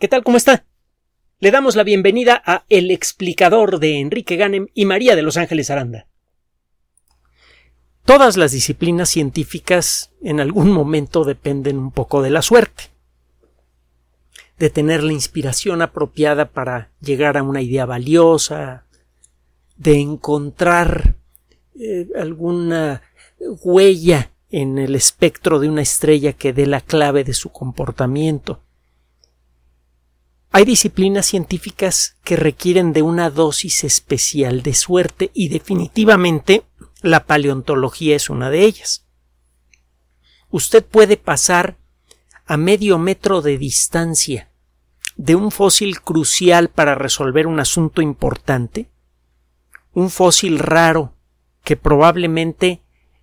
¿Qué tal? ¿Cómo está? Le damos la bienvenida a El explicador de Enrique Ganem y María de Los Ángeles Aranda. Todas las disciplinas científicas en algún momento dependen un poco de la suerte, de tener la inspiración apropiada para llegar a una idea valiosa, de encontrar eh, alguna huella en el espectro de una estrella que dé la clave de su comportamiento. Hay disciplinas científicas que requieren de una dosis especial de suerte y definitivamente la paleontología es una de ellas. Usted puede pasar a medio metro de distancia de un fósil crucial para resolver un asunto importante, un fósil raro que probablemente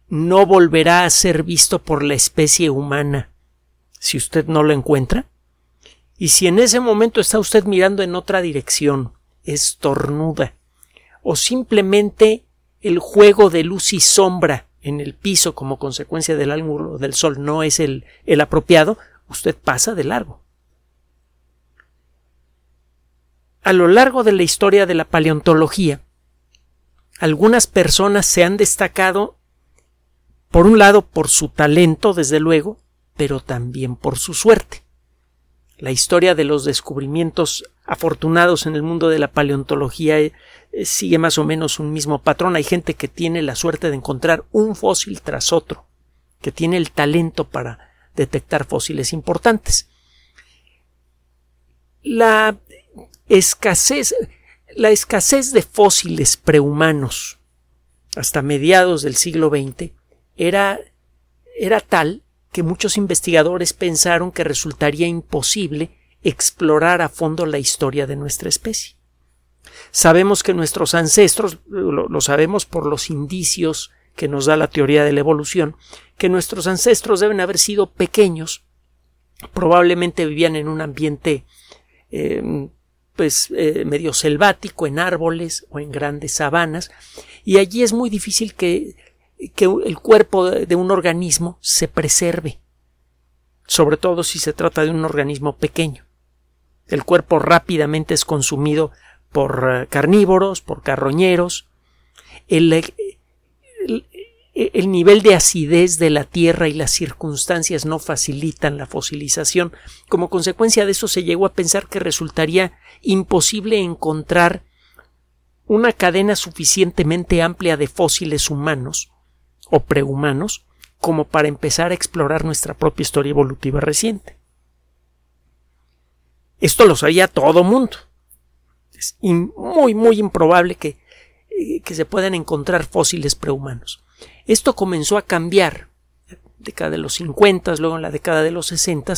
no volverá a ser visto por la especie humana si usted no lo encuentra? Y si en ese momento está usted mirando en otra dirección, estornuda, o simplemente el juego de luz y sombra en el piso como consecuencia del ángulo del sol no es el, el apropiado, usted pasa de largo. A lo largo de la historia de la paleontología, algunas personas se han destacado por un lado por su talento, desde luego, pero también por su suerte. La historia de los descubrimientos afortunados en el mundo de la paleontología eh, sigue más o menos un mismo patrón. Hay gente que tiene la suerte de encontrar un fósil tras otro, que tiene el talento para detectar fósiles importantes. La escasez, la escasez de fósiles prehumanos hasta mediados del siglo XX era, era tal que muchos investigadores pensaron que resultaría imposible explorar a fondo la historia de nuestra especie. Sabemos que nuestros ancestros, lo, sabemos por los indicios que nos da la teoría de la evolución, que nuestros ancestros deben haber sido pequeños, probablemente vivían en un ambiente eh, pues eh, medio selvático, en árboles o en grandes sabanas, y allí es muy difícil que que el cuerpo de un organismo se preserve, sobre todo si se trata de un organismo pequeño. El cuerpo rápidamente es consumido por eh, carnívoros, por carroñeros. El, el, el, nivel de acidez de la tierra y las circunstancias no facilitan la fosilización. Como consecuencia de eso se llegó a pensar que resultaría imposible encontrar una cadena suficientemente amplia de fósiles humanos o prehumanos como para empezar a explorar nuestra propia historia evolutiva reciente. Esto lo sabía todo mundo. Es muy, muy improbable que, eh, que se puedan encontrar fósiles prehumanos. Esto comenzó a cambiar en la década de los 50, luego en la década de los 60,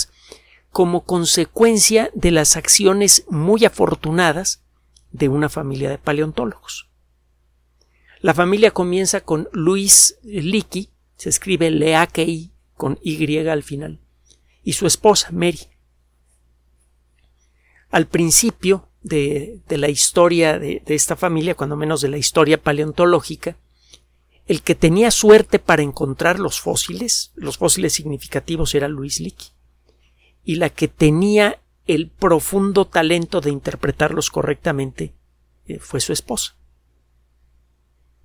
como consecuencia de las acciones muy afortunadas de una familia de paleontólogos. La familia comienza con Luis Leakey, se escribe Leakey con Y al final, y su esposa Mary. Al principio de, de la historia de, de, esta familia, cuando menos de la historia paleontológica, el que tenía suerte para encontrar los fósiles, los fósiles significativos era Luis Leakey, y la que tenía el profundo talento de interpretarlos correctamente eh, fue su esposa.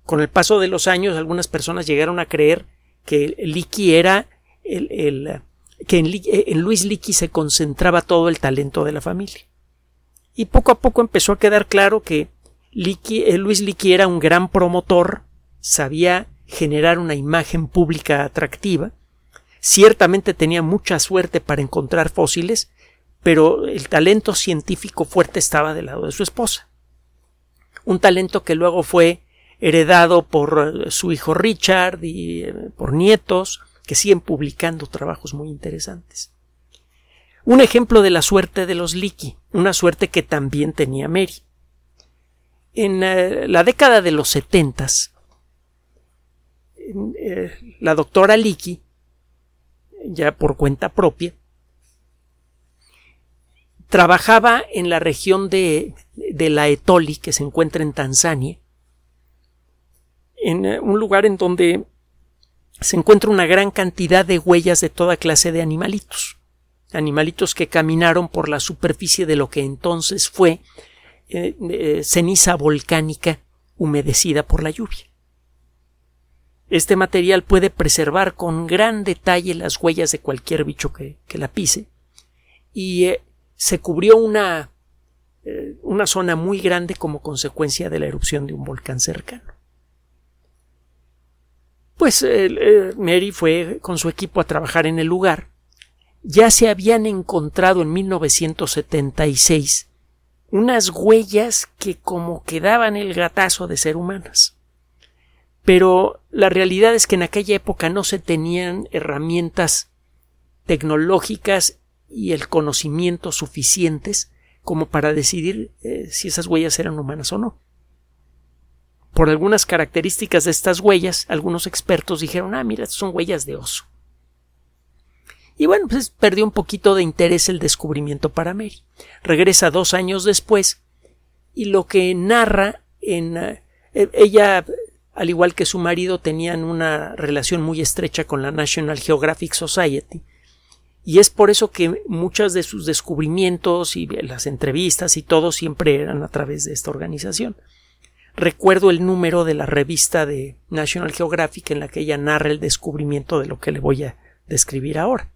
Con el paso de los años, algunas personas llegaron a creer que Leakey era el, el que en, en, Luis Leakey se concentraba todo el talento de la familia. Y poco a poco empezó a quedar claro que Leakey, eh, Luis Leakey era un gran promotor, sabía generar una imagen pública atractiva, ciertamente tenía mucha suerte para encontrar fósiles, pero el talento científico fuerte estaba del lado de su esposa. Un talento que luego fue heredado por eh, su hijo Richard y eh, por nietos, que siguen publicando trabajos muy interesantes. Un ejemplo de la suerte de los Leakey, una suerte que también tenía Mary. En eh, la década de los setentas, la doctora Leakey, ya por cuenta propia, trabajaba en la región de, de la Etoli, que se encuentra en Tanzania, en eh, un lugar en donde se encuentra una gran cantidad de huellas de toda clase de animalitos. animalitos que caminaron por la superficie de lo que entonces fue eh, eh, ceniza volcánica humedecida por la lluvia. Este material puede preservar con gran detalle las huellas de cualquier bicho que, la pise y se cubrió una, una zona muy grande como consecuencia de la erupción de un volcán cercano. Pues Mary fue con su equipo a trabajar en el lugar ya se habían encontrado en 1976 unas huellas que como que daban el gatazo de ser humanas. Pero la realidad es que en aquella época no se tenían herramientas tecnológicas y el conocimiento suficientes como para decidir eh, si esas huellas eran humanas o no. Por algunas características de estas huellas, algunos expertos dijeron, ah, mira, son huellas de oso. Y bueno, pues perdió un poquito de interés el descubrimiento para Mary. Regresa dos años después y lo que narra en eh, ella al igual que su marido tenían una relación muy estrecha con la National Geographic Society y es por eso que muchos de sus descubrimientos y las entrevistas y todo siempre eran a través de esta organización. Recuerdo el número de la revista de National Geographic en la que ella narra el descubrimiento de lo que le voy a describir ahora.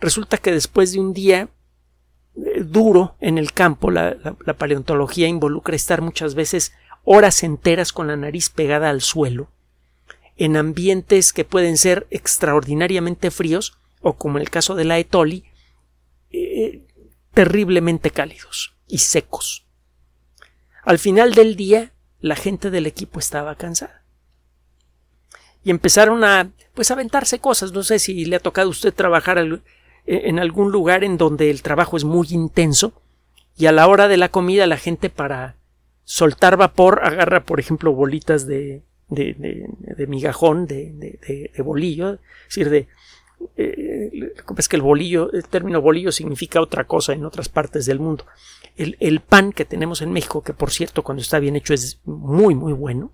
Resulta que después de un día eh, duro en el campo, la, paleontología involucra estar muchas veces horas enteras con la nariz pegada al suelo, en ambientes que pueden ser extraordinariamente fríos o, como en el caso de la Etoli, eh, terriblemente cálidos y secos. Al final del día, la gente del equipo estaba cansada. Y empezaron a, pues, aventarse cosas. No sé si le ha tocado a usted trabajar e, en algún lugar en donde el trabajo es muy intenso y a la hora de la comida la gente para soltar vapor agarra, por ejemplo, bolitas de, de, de, migajón, de, de, bolillo, es decir, de... Eh, es que el bolillo, el término bolillo significa otra cosa en otras partes del mundo. El, el pan que tenemos en México, que por cierto cuando está bien hecho es muy muy bueno,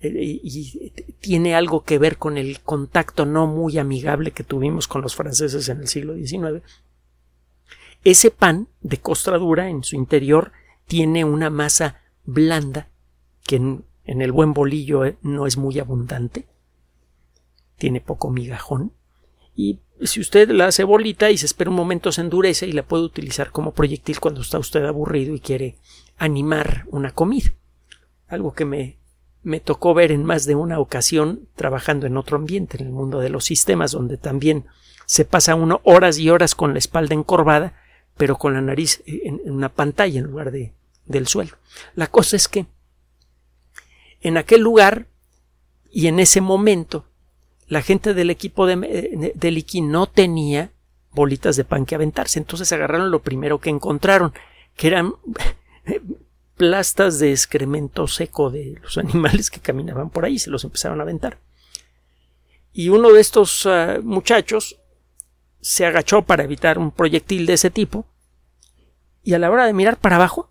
eh, y tiene algo que ver con el contacto no muy amigable que tuvimos con los franceses en el siglo XIX. Ese pan de costra dura en su interior tiene una masa blanda que en, el buen bolillo eh, no es muy abundante, tiene poco migajón y si usted la hace bolita y se espera un momento se endurece y la puede utilizar como proyectil cuando está usted aburrido y quiere animar una comida. Algo que me me tocó ver en más de una ocasión trabajando en otro ambiente, en el mundo de los sistemas, donde también se pasa uno horas y horas con la espalda encorvada, pero con la nariz en, una pantalla en lugar de, del suelo. La cosa es que en aquel lugar y en ese momento la gente del equipo de, eh, IKI no tenía bolitas de pan que aventarse, entonces agarraron lo primero que encontraron, que eran plastas de excremento seco de los animales que caminaban por ahí, se los empezaron a aventar. Y uno de estos ah, muchachos se agachó para evitar un proyectil de ese tipo y a la hora de mirar para abajo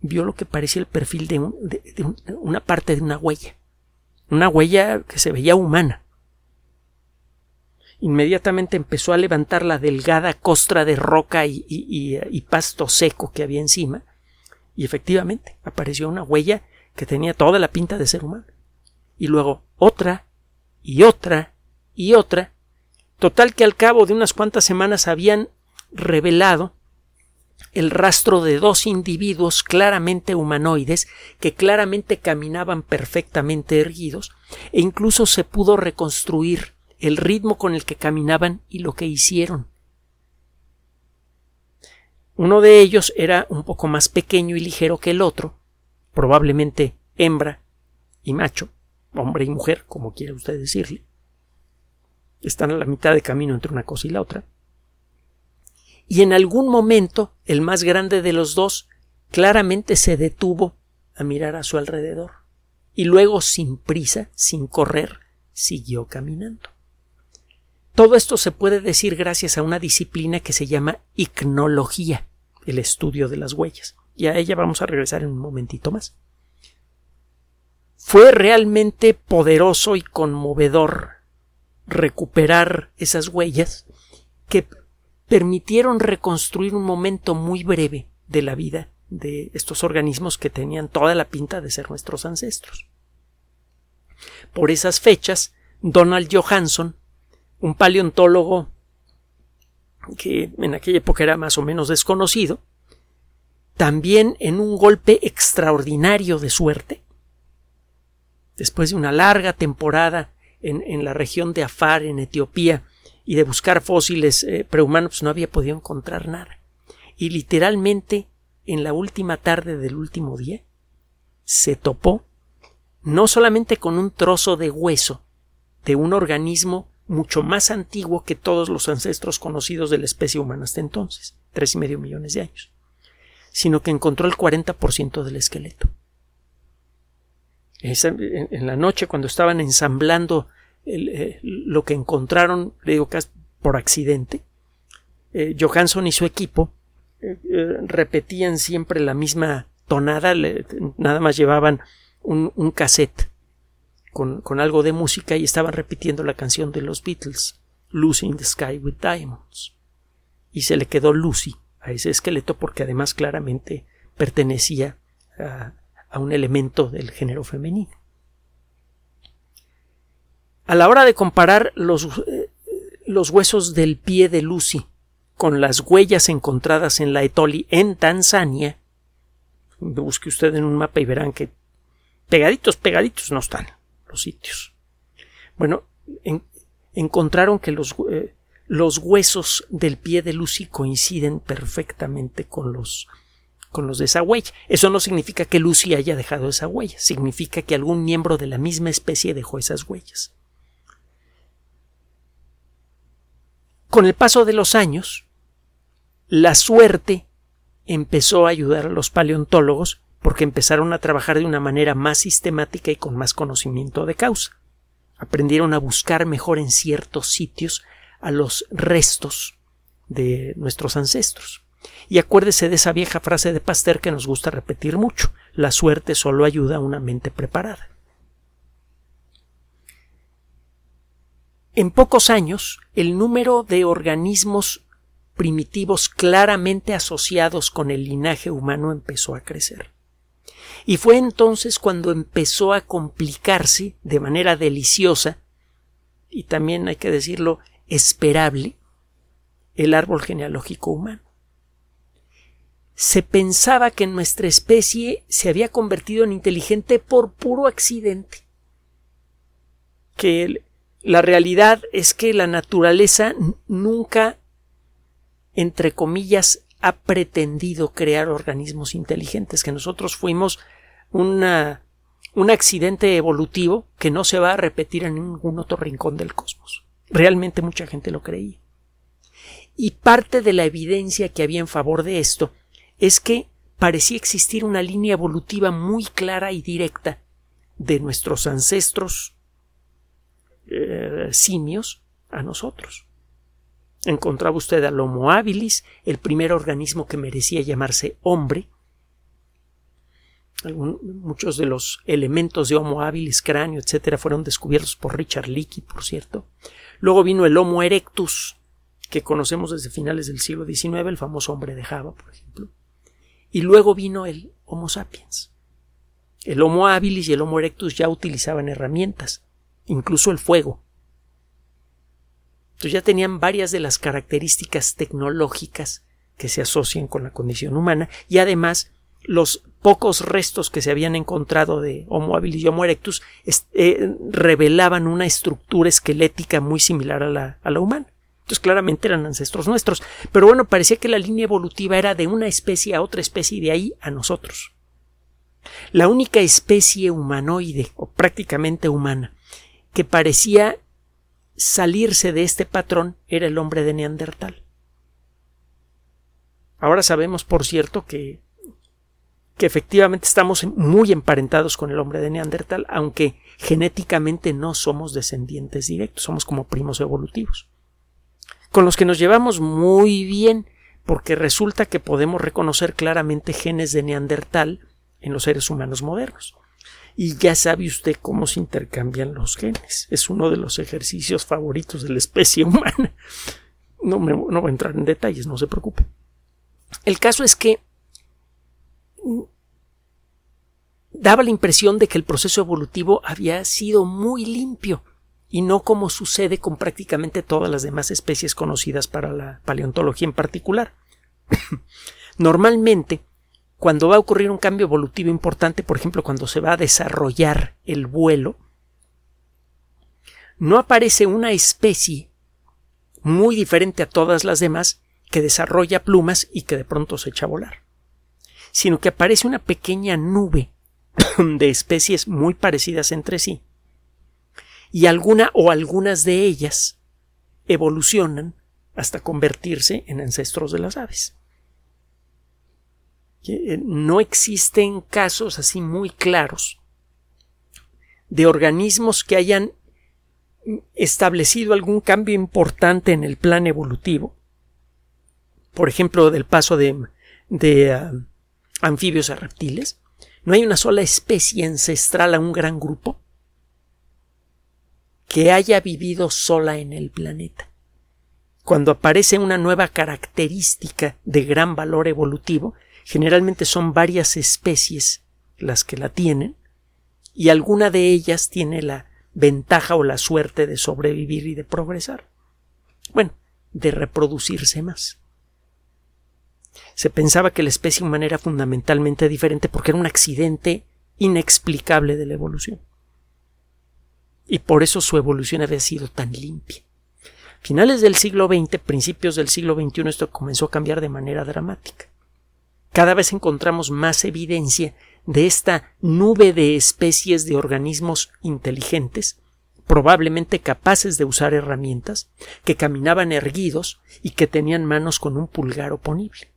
vio lo que parecía el perfil de, una parte de una huella, una huella que se veía humana. Inmediatamente empezó a levantar la delgada costra de roca y pasto seco que había encima y efectivamente apareció una huella que tenía toda la pinta de ser humano. Y luego otra y otra y otra. Total que al cabo de unas cuantas semanas habían revelado el rastro de dos individuos claramente humanoides que claramente caminaban perfectamente erguidos e incluso se pudo reconstruir el ritmo con el que caminaban y lo que hicieron. Uno de ellos era un poco más pequeño y ligero que el otro, probablemente hembra y macho, hombre y mujer, como quiera usted decirle. Están a la mitad de camino entre una cosa y la otra. Y en algún momento el más grande de los dos claramente se detuvo a mirar a su alrededor y luego sin prisa, sin correr, siguió caminando. Todo esto se puede decir gracias a una disciplina que se llama icnología, el estudio de las huellas. Y a ella vamos a regresar en un momentito más. Fue realmente poderoso y conmovedor recuperar esas huellas que permitieron reconstruir un momento muy breve de la vida de estos organismos que tenían toda la pinta de ser nuestros ancestros. Por esas fechas, Donald Johansson, un paleontólogo que en aquella época era más o menos desconocido, también en un golpe extraordinario de suerte, después de una larga temporada en, la región de Afar, en Etiopía, y de buscar fósiles eh, prehumanos, pues no había podido encontrar nada. Y literalmente, en la última tarde del último día, se topó no solamente con un trozo de hueso de un organismo mucho más antiguo que todos los ancestros conocidos de la especie humana hasta entonces, tres y medio millones de años, sino que encontró el 40% del esqueleto. en, la noche, cuando estaban ensamblando eh, lo que encontraron, le digo casi por accidente, eh, Johansson y su equipo eh, repetían siempre la misma tonada, nada más llevaban un, un cassette con, algo de música y estaban repitiendo la canción de los Beatles, Lucy in the Sky with Diamonds. Y se le quedó Lucy a ese esqueleto porque además claramente pertenecía a, un elemento del género femenino. A la hora de comparar los, eh, los, huesos del pie de Lucy con las huellas encontradas en la Etoli en Tanzania, busque usted en un mapa y verán que pegaditos, pegaditos no están los sitios. Bueno, encontraron que los, eh, los, huesos del pie de Lucy coinciden perfectamente con los, con los de esa huella. Eso no significa que Lucy haya dejado esa huella, significa que algún miembro de la misma especie dejó esas huellas. Con el paso de los años, la suerte empezó a ayudar a los paleontólogos porque empezaron a trabajar de una manera más sistemática y con más conocimiento de causa. Aprendieron a buscar mejor en ciertos sitios a los restos de nuestros ancestros. Y acuérdese de esa vieja frase de Pasteur que nos gusta repetir mucho la suerte solo ayuda a una mente preparada. En pocos años, el número de organismos primitivos claramente asociados con el linaje humano empezó a crecer. Y fue entonces cuando empezó a complicarse de manera deliciosa y también hay que decirlo esperable el árbol genealógico humano. Se pensaba que nuestra especie se había convertido en inteligente por puro accidente. Que la realidad es que la naturaleza nunca, entre comillas, ha pretendido crear organismos inteligentes, que nosotros fuimos un accidente evolutivo que no se va a repetir en ningún otro rincón del cosmos. Realmente mucha gente lo creía. Y parte de la evidencia que había en favor de esto es que parecía existir una línea evolutiva muy clara y directa de nuestros ancestros eh, simios a nosotros. Encontraba usted al Homo habilis, el primer organismo que merecía llamarse hombre, muchos de los elementos de Homo habilis, cráneo, etcétera, fueron descubiertos por Richard Leakey, por cierto. Luego vino el Homo erectus, que conocemos desde finales del siglo XIX, el famoso hombre de Java, por ejemplo. Y luego vino el Homo sapiens. El Homo habilis y el Homo erectus ya utilizaban herramientas, incluso el fuego. Entonces ya tenían varias de las características tecnológicas que se asocian con la condición humana y además los pocos restos que se habían encontrado de Homo habilis y Homo erectus eh, revelaban una estructura esquelética muy similar a la, a la humana. Entonces claramente eran ancestros nuestros. Pero bueno, parecía que la línea evolutiva era de una especie a otra especie y de ahí a nosotros. La única especie humanoide, o prácticamente humana, que parecía salirse de este patrón era el hombre de Neandertal. Ahora sabemos, por cierto, que que efectivamente estamos muy emparentados con el hombre de Neandertal, aunque genéticamente no somos descendientes directos, somos como primos evolutivos, con los que nos llevamos muy bien, porque resulta que podemos reconocer claramente genes de Neandertal en los seres humanos modernos. Y ya sabe usted cómo se intercambian los genes. Es uno de los ejercicios favoritos de la especie humana. No, no voy a entrar en detalles, no se preocupe. El caso es que daba la impresión de que el proceso evolutivo había sido muy limpio y no como sucede con prácticamente todas las demás especies conocidas para la paleontología en particular. Normalmente, cuando va a ocurrir un cambio evolutivo importante, por ejemplo, cuando se va a desarrollar el vuelo, no aparece una especie muy diferente a todas las demás que desarrolla plumas y que de pronto se echa a volar, sino que aparece una pequeña nube de especies muy parecidas entre sí, y alguna o algunas de ellas evolucionan hasta convertirse en ancestros de las aves. Eh, no existen casos así muy claros de organismos que hayan establecido algún cambio importante en el plan evolutivo, por ejemplo, del paso de, de ah, anfibios a reptiles, no hay una sola especie ancestral a un gran grupo que haya vivido sola en el planeta. Cuando aparece una nueva característica de gran valor evolutivo, generalmente son varias especies las que la tienen, y alguna de ellas tiene la ventaja o la suerte de sobrevivir y de progresar. Bueno, de reproducirse más. Se pensaba que la especie humana era fundamentalmente diferente porque era un accidente inexplicable de la evolución. Y por eso su evolución había sido tan limpia. Finales del siglo XX, principios del siglo XXI, esto comenzó a cambiar de manera dramática. Cada vez encontramos más evidencia de esta nube de especies de organismos inteligentes, probablemente capaces de usar herramientas, que caminaban erguidos y que tenían manos con un pulgar oponible,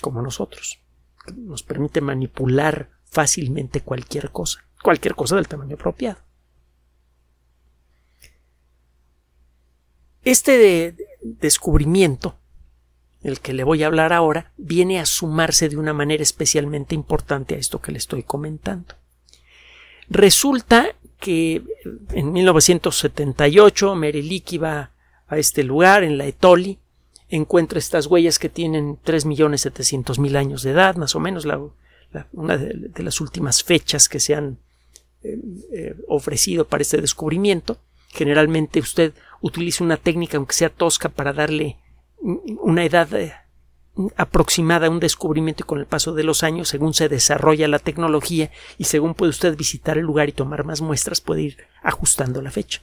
como nosotros. Nos permite manipular fácilmente cualquier cosa, cualquier cosa del tamaño apropiado. Este descubrimiento el que le voy a hablar ahora, viene a sumarse de una manera especialmente importante a esto que le estoy comentando. Resulta que en 1978 Merelik va a este lugar, en la Etoli, encuentra estas huellas que tienen 3.700.000 años de edad, más o menos una de, las últimas fechas que se han eh, eh, ofrecido para este descubrimiento. Generalmente usted utiliza una técnica, aunque sea tosca, para darle una edad eh, aproximada a un descubrimiento y con el paso de los años, según se desarrolla la tecnología y según puede usted visitar el lugar y tomar más muestras, puede ir ajustando la fecha.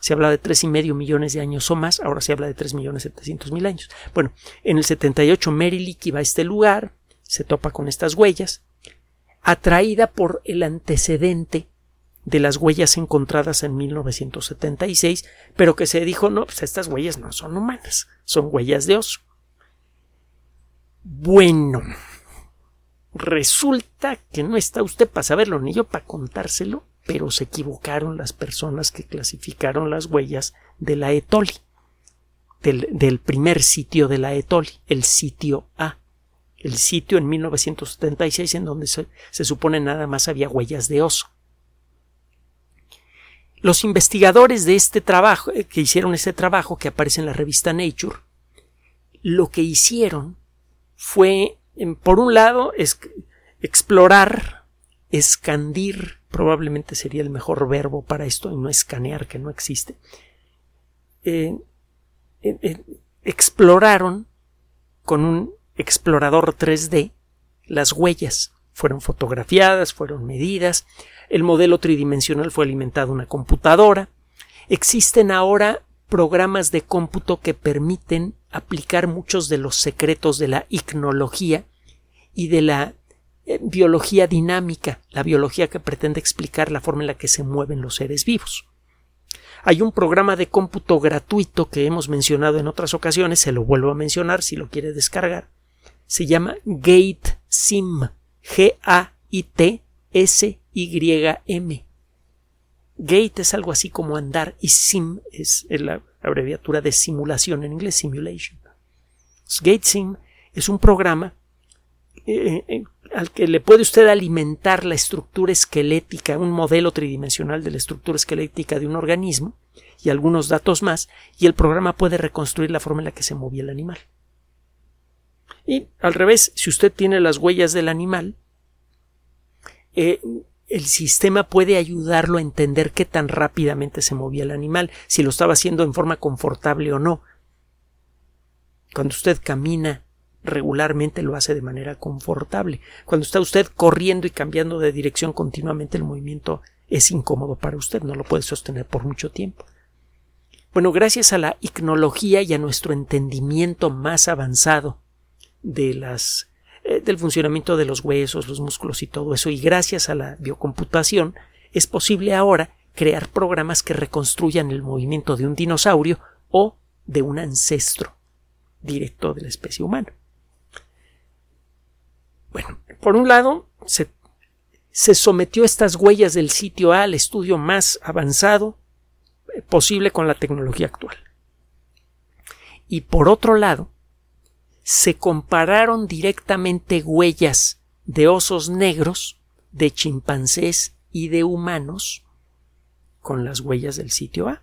Se habla de tres y medio millones de años o más, ahora se habla de tres millones setecientos mil años. Bueno, en el 78 Merrick va a este lugar, se topa con estas huellas, atraída por el antecedente de las huellas encontradas en 1976, pero que se dijo, no, pues estas huellas no son humanas, son huellas de oso. Bueno, resulta que no está usted para saberlo ni yo para contárselo, pero se equivocaron las personas que clasificaron las huellas de la Etoli, del, primer sitio de la Etoli, el sitio A, el sitio en 1976 en donde se, se supone nada más había huellas de oso. Los investigadores de este trabajo, eh, que hicieron este trabajo que aparece en la revista Nature, lo que hicieron fue, por un lado, explorar, escandir, probablemente sería el mejor verbo para esto, y no escanear, que no existe. Eh, eh, exploraron con un explorador 3D las huellas. Fueron fotografiadas, fueron medidas, el modelo tridimensional fue alimentado una computadora. Existen ahora programas de cómputo que permiten aplicar muchos de los secretos de la ignología y de la eh, biología dinámica, la biología que pretende explicar la forma en la que se mueven los seres vivos. Hay un programa de cómputo gratuito que hemos mencionado en otras ocasiones, se lo vuelvo a mencionar si lo quiere descargar. Se llama GateSim, G-A-I-T-S YM. Gate es algo así como andar y sim es la abreviatura de simulación en inglés, simulation. Gate Sim es un programa eh, eh, al que le puede usted alimentar la estructura esquelética, un modelo tridimensional de la estructura esquelética de un organismo y algunos datos más, y el programa puede reconstruir la forma en la que se movía el animal. Y al revés, si usted tiene las huellas del animal, eh, el sistema puede ayudarlo a entender qué tan rápidamente se movía el animal, si lo estaba haciendo en forma confortable o no. Cuando usted camina regularmente lo hace de manera confortable. Cuando está usted corriendo y cambiando de dirección continuamente, el movimiento es incómodo para usted, no lo puede sostener por mucho tiempo. Bueno, gracias a la icnología y a nuestro entendimiento más avanzado de las eh, del funcionamiento de los huesos, los músculos y todo eso, y gracias a la biocomputación, es posible ahora crear programas que reconstruyan el movimiento de un dinosaurio o de un ancestro directo de la especie humana. Bueno, por un lado, se, sometió estas huellas del sitio A al estudio más avanzado eh, posible con la tecnología actual. Y por otro lado, se compararon directamente huellas de osos negros, de chimpancés y de humanos con las huellas del sitio A.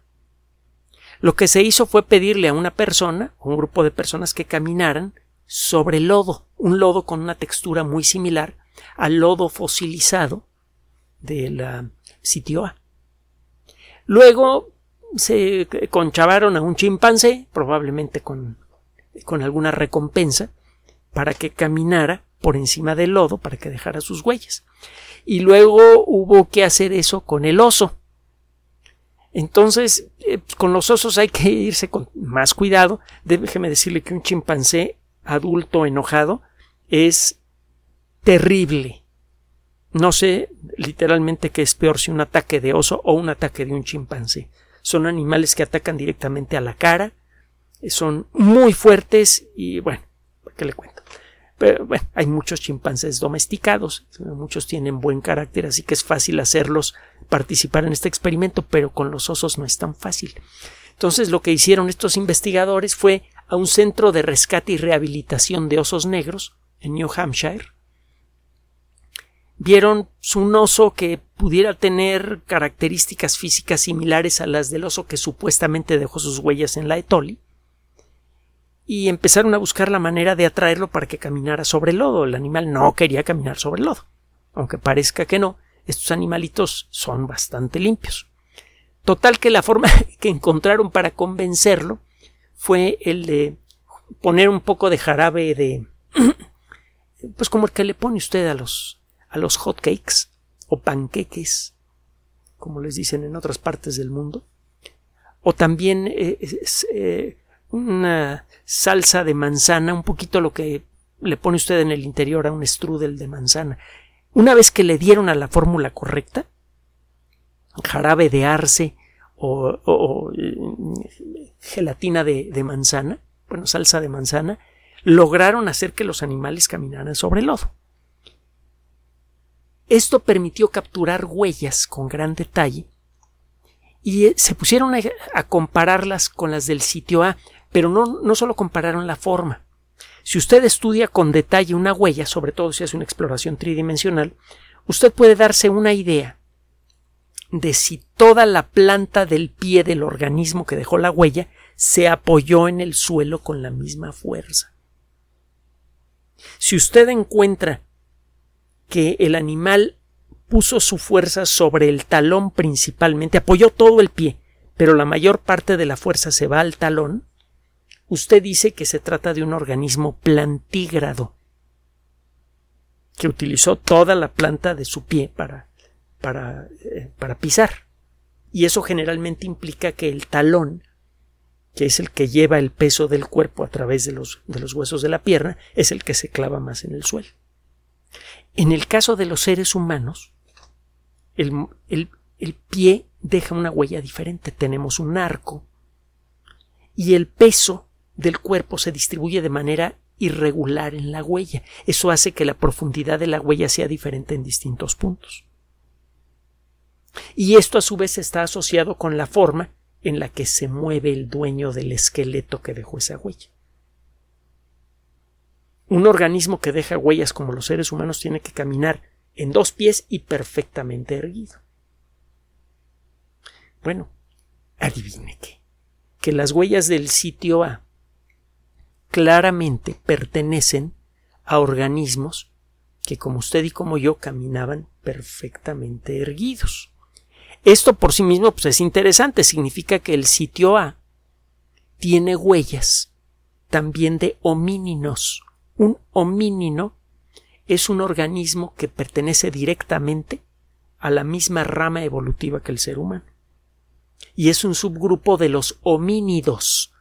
Lo que se hizo fue pedirle a una persona, un grupo de personas que caminaran sobre lodo, un lodo con una textura muy similar al lodo fosilizado del sitio A. Luego se conchavaron a un chimpancé, probablemente con, con alguna recompensa, para que caminara por encima del lodo, para que dejara sus huellas. Y luego hubo que hacer eso con el oso. Entonces, eh, con los osos hay que irse con más cuidado. Déjeme decirle que un chimpancé adulto enojado es terrible. No sé literalmente qué es peor si un ataque de oso o un ataque de un chimpancé. Son animales que atacan directamente a la cara, son muy fuertes y bueno, ¿qué le cuento? Pero bueno, hay muchos chimpancés domesticados, muchos tienen buen carácter, así que es fácil hacerlos participar en este experimento, pero con los osos no es tan fácil. Entonces lo que hicieron estos investigadores fue a un centro de rescate y rehabilitación de osos negros en New Hampshire. Vieron un oso que pudiera tener características físicas similares a las del oso que supuestamente dejó sus huellas en la Etoli y empezaron a buscar la manera de atraerlo para que caminara sobre el lodo. El animal no quería caminar sobre el lodo. Aunque parezca que no, estos animalitos son bastante limpios. Total que la forma que encontraron para convencerlo fue el de poner un poco de jarabe de pues como el que le pone usted a los a los hot cakes o panqueques como les dicen en otras partes del mundo o también eh, eh, una salsa de manzana un poquito lo que le pone usted en el interior a un strudel de manzana una vez que le dieron a la fórmula correcta jarabe de arce o, gelatina de, manzana, bueno, salsa de manzana, lograron hacer que los animales caminaran sobre el lodo. Esto permitió capturar huellas con gran detalle y eh, se pusieron a, compararlas con las del sitio A, pero no, no solo compararon la forma. Si usted estudia con detalle una huella, sobre todo si hace una exploración tridimensional, usted puede darse una idea de si toda la planta del pie del organismo que dejó la huella se apoyó en el suelo con la misma fuerza. Si usted encuentra que el animal puso su fuerza sobre el talón principalmente, apoyó todo el pie, pero la mayor parte de la fuerza se va al talón, usted dice que se trata de un organismo plantígrado, que utilizó toda la planta de su pie para para, eh, para pisar. Y eso generalmente implica que el talón, que es el que lleva el peso del cuerpo a través de los, de los huesos de la pierna, es el que se clava más en el suelo. En el caso de los seres humanos, el, el, el pie deja una huella diferente. Tenemos un arco y el peso del cuerpo se distribuye de manera irregular en la huella. Eso hace que la profundidad de la huella sea diferente en distintos puntos y esto a su vez está asociado con la forma en la que se mueve el dueño del esqueleto que dejó esa huella. Un organismo que deja huellas como los seres humanos tiene que caminar en dos pies y perfectamente erguido. Bueno, adivine qué. Que las huellas del sitio A claramente pertenecen a organismos que como usted y como yo caminaban perfectamente erguidos. Esto por sí mismo pues, es interesante, significa que el sitio A tiene huellas también de homíninos. Un homínino es un organismo que pertenece directamente a la misma rama evolutiva que el ser humano. Y es un subgrupo de los homínidos,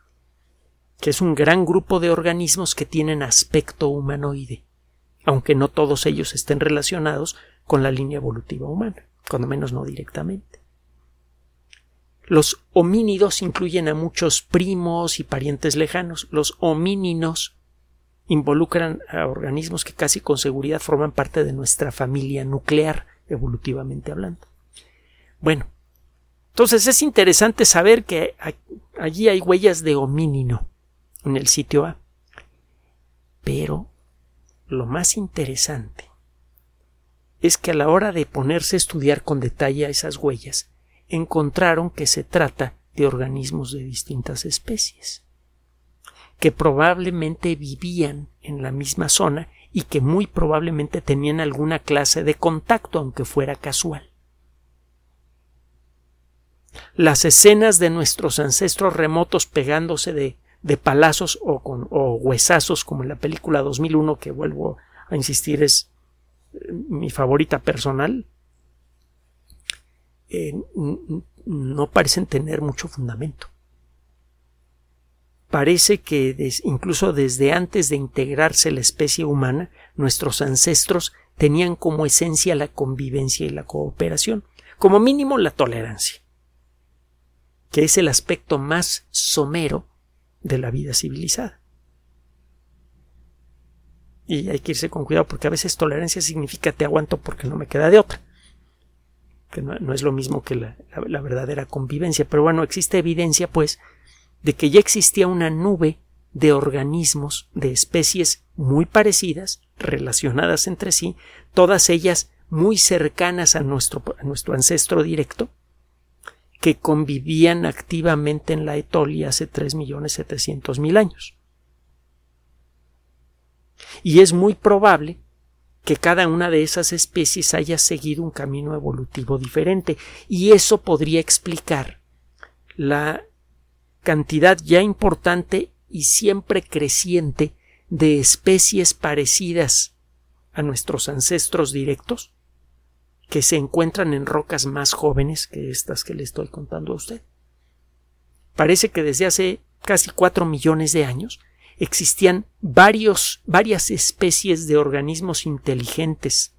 que es un gran grupo de organismos que tienen aspecto humanoide, aunque no todos ellos estén relacionados con la línea evolutiva humana, cuando menos no directamente. Los homínidos incluyen a muchos primos y parientes lejanos. Los homíninos involucran a organismos que casi con seguridad forman parte de nuestra familia nuclear, evolutivamente hablando. Bueno, entonces es interesante saber que allí hay huellas de homínino en el sitio A. Pero lo más interesante es que a la hora de ponerse a estudiar con detalle esas huellas, encontraron que se trata de organismos de distintas especies que probablemente vivían en la misma zona y que muy probablemente tenían alguna clase de contacto, aunque fuera casual. Las escenas de nuestros ancestros remotos pegándose de, de palazos o, con, o huesazos, como en la película 2001, que vuelvo a insistir es eh, mi favorita personal, eh, no parecen tener mucho fundamento. Parece que incluso desde antes de integrarse la especie humana, nuestros ancestros tenían como esencia la convivencia y la cooperación, como mínimo la tolerancia, que es el aspecto más somero de la vida civilizada. Y hay que irse con cuidado porque a veces tolerancia significa te aguanto porque no me queda de otra. Que no, es lo mismo que la verdadera convivencia. Pero bueno, existe evidencia, pues, de que ya existía una nube de organismos de especies muy parecidas, relacionadas entre sí, todas ellas muy cercanas a nuestro, nuestro ancestro directo, que convivían activamente en la Etolia hace tres millones setecientos mil años. Y es muy probable que cada una de esas especies haya seguido un camino evolutivo diferente, y eso podría explicar la cantidad ya importante y siempre creciente de especies parecidas a nuestros ancestros directos que se encuentran en rocas más jóvenes que estas que le estoy contando a usted. Parece que desde hace casi cuatro millones de años existían varios, varias especies de organismos inteligentes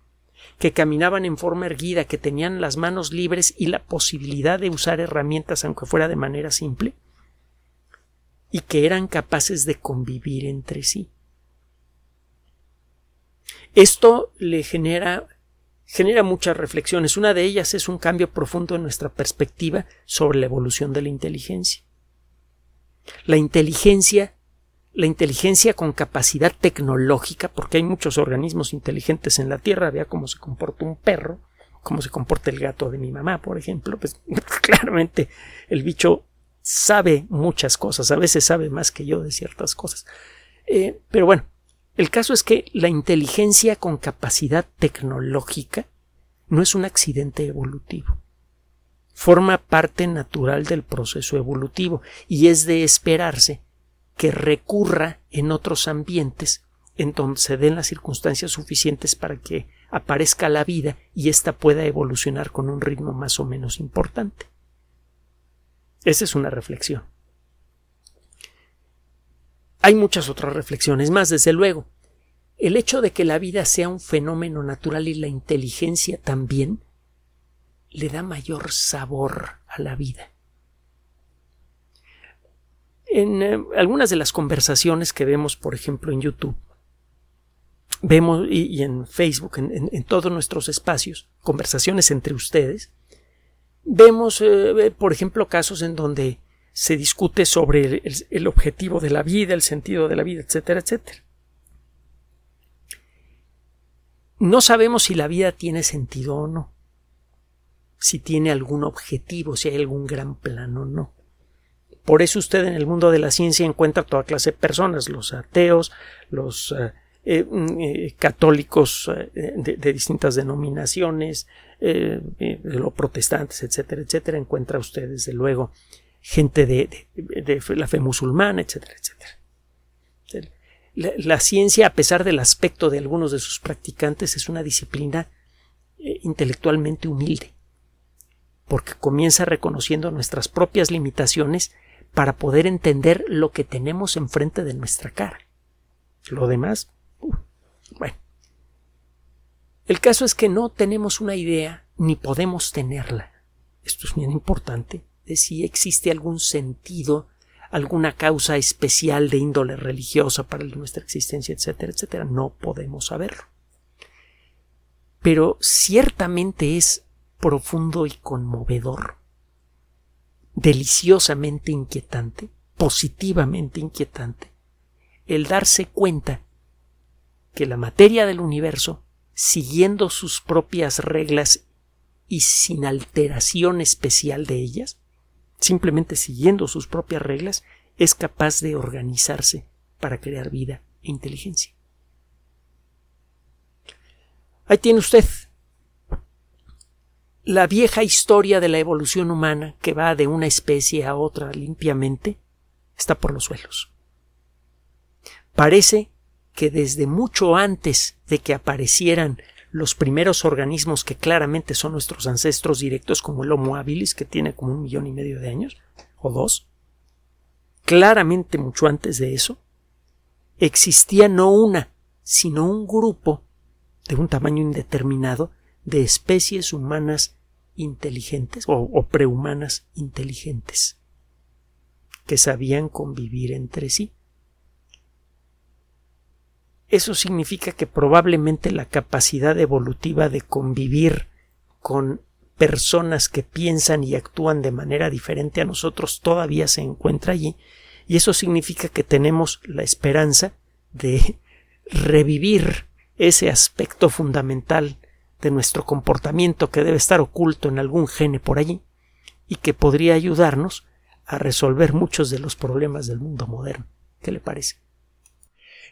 que caminaban en forma erguida, que tenían las manos libres y la posibilidad de usar herramientas aunque fuera de manera simple, y que eran capaces de convivir entre sí. Esto le genera genera muchas reflexiones. Una de ellas es un cambio profundo en nuestra perspectiva sobre la evolución de la inteligencia. La inteligencia, la inteligencia con capacidad tecnológica, porque hay muchos organismos inteligentes en la Tierra, vea cómo se comporta un perro, cómo se comporta el gato de mi mamá, por ejemplo, pues claramente el bicho sabe muchas cosas, a veces sabe más que yo de ciertas cosas. Eh, pero bueno, el caso es que la inteligencia con capacidad tecnológica no es un accidente evolutivo. Forma parte natural del proceso evolutivo y es de esperarse que recurra en otros ambientes en donde se den las circunstancias suficientes para que aparezca la vida y ésta pueda evolucionar con un ritmo más o menos importante. Esa es una reflexión. Hay muchas otras reflexiones más, desde luego. El hecho de que la vida sea un fenómeno natural y la inteligencia también le da mayor sabor a la vida. En eh, algunas de las conversaciones que vemos, por ejemplo, en YouTube, vemos y, en Facebook, en todos nuestros espacios, conversaciones entre ustedes, Vemos, eh, por ejemplo, casos en donde se discute sobre el, objetivo de la vida, el sentido de la vida, etcétera, etcétera. no sabemos si la vida tiene sentido o no, si tiene algún objetivo, si hay algún gran plan o no. Por eso usted en el mundo de la ciencia encuentra toda clase de personas, los ateos, los eh, eh, mm, eh, católicos de, distintas denominaciones, los protestantes, etcétera, etcétera. Encuentra usted, desde luego, gente de, la fe musulmana, etcétera, etcétera. La, ciencia, a pesar del aspecto de algunos de sus practicantes, es una disciplina intelectualmente humilde, porque comienza reconociendo nuestras propias limitaciones para poder entender lo que tenemos enfrente de nuestra cara. Lo demás, uh, bueno. El caso es que no tenemos una idea ni podemos tenerla. Esto es bien importante de si existe algún sentido, alguna causa especial de índole religiosa para nuestra existencia, etcétera, etcétera. No podemos saberlo. Pero ciertamente es profundo y conmovedor deliciosamente inquietante, positivamente inquietante, el darse cuenta que la materia del universo, siguiendo sus propias reglas y sin alteración especial de ellas, simplemente siguiendo sus propias reglas, es capaz de organizarse para crear vida e inteligencia. Ahí tiene usted la vieja historia de la evolución humana que va de una especie a otra limpiamente está por los suelos. Parece que desde mucho antes de que aparecieran los primeros organismos que claramente son nuestros ancestros directos, como el Homo habilis, que tiene como un millón y medio de años, o dos, claramente mucho antes de eso, existía no una, sino un grupo de un tamaño indeterminado de especies humanas inteligentes o, prehumanas inteligentes que sabían convivir entre sí. Eso significa que probablemente la capacidad evolutiva de convivir con personas que piensan y actúan de manera diferente a nosotros todavía se encuentra allí y eso significa que tenemos la esperanza de revivir ese aspecto fundamental de nuestro comportamiento que debe estar oculto en algún gene por allí y que podría ayudarnos a resolver muchos de los problemas del mundo moderno. ¿Qué le parece?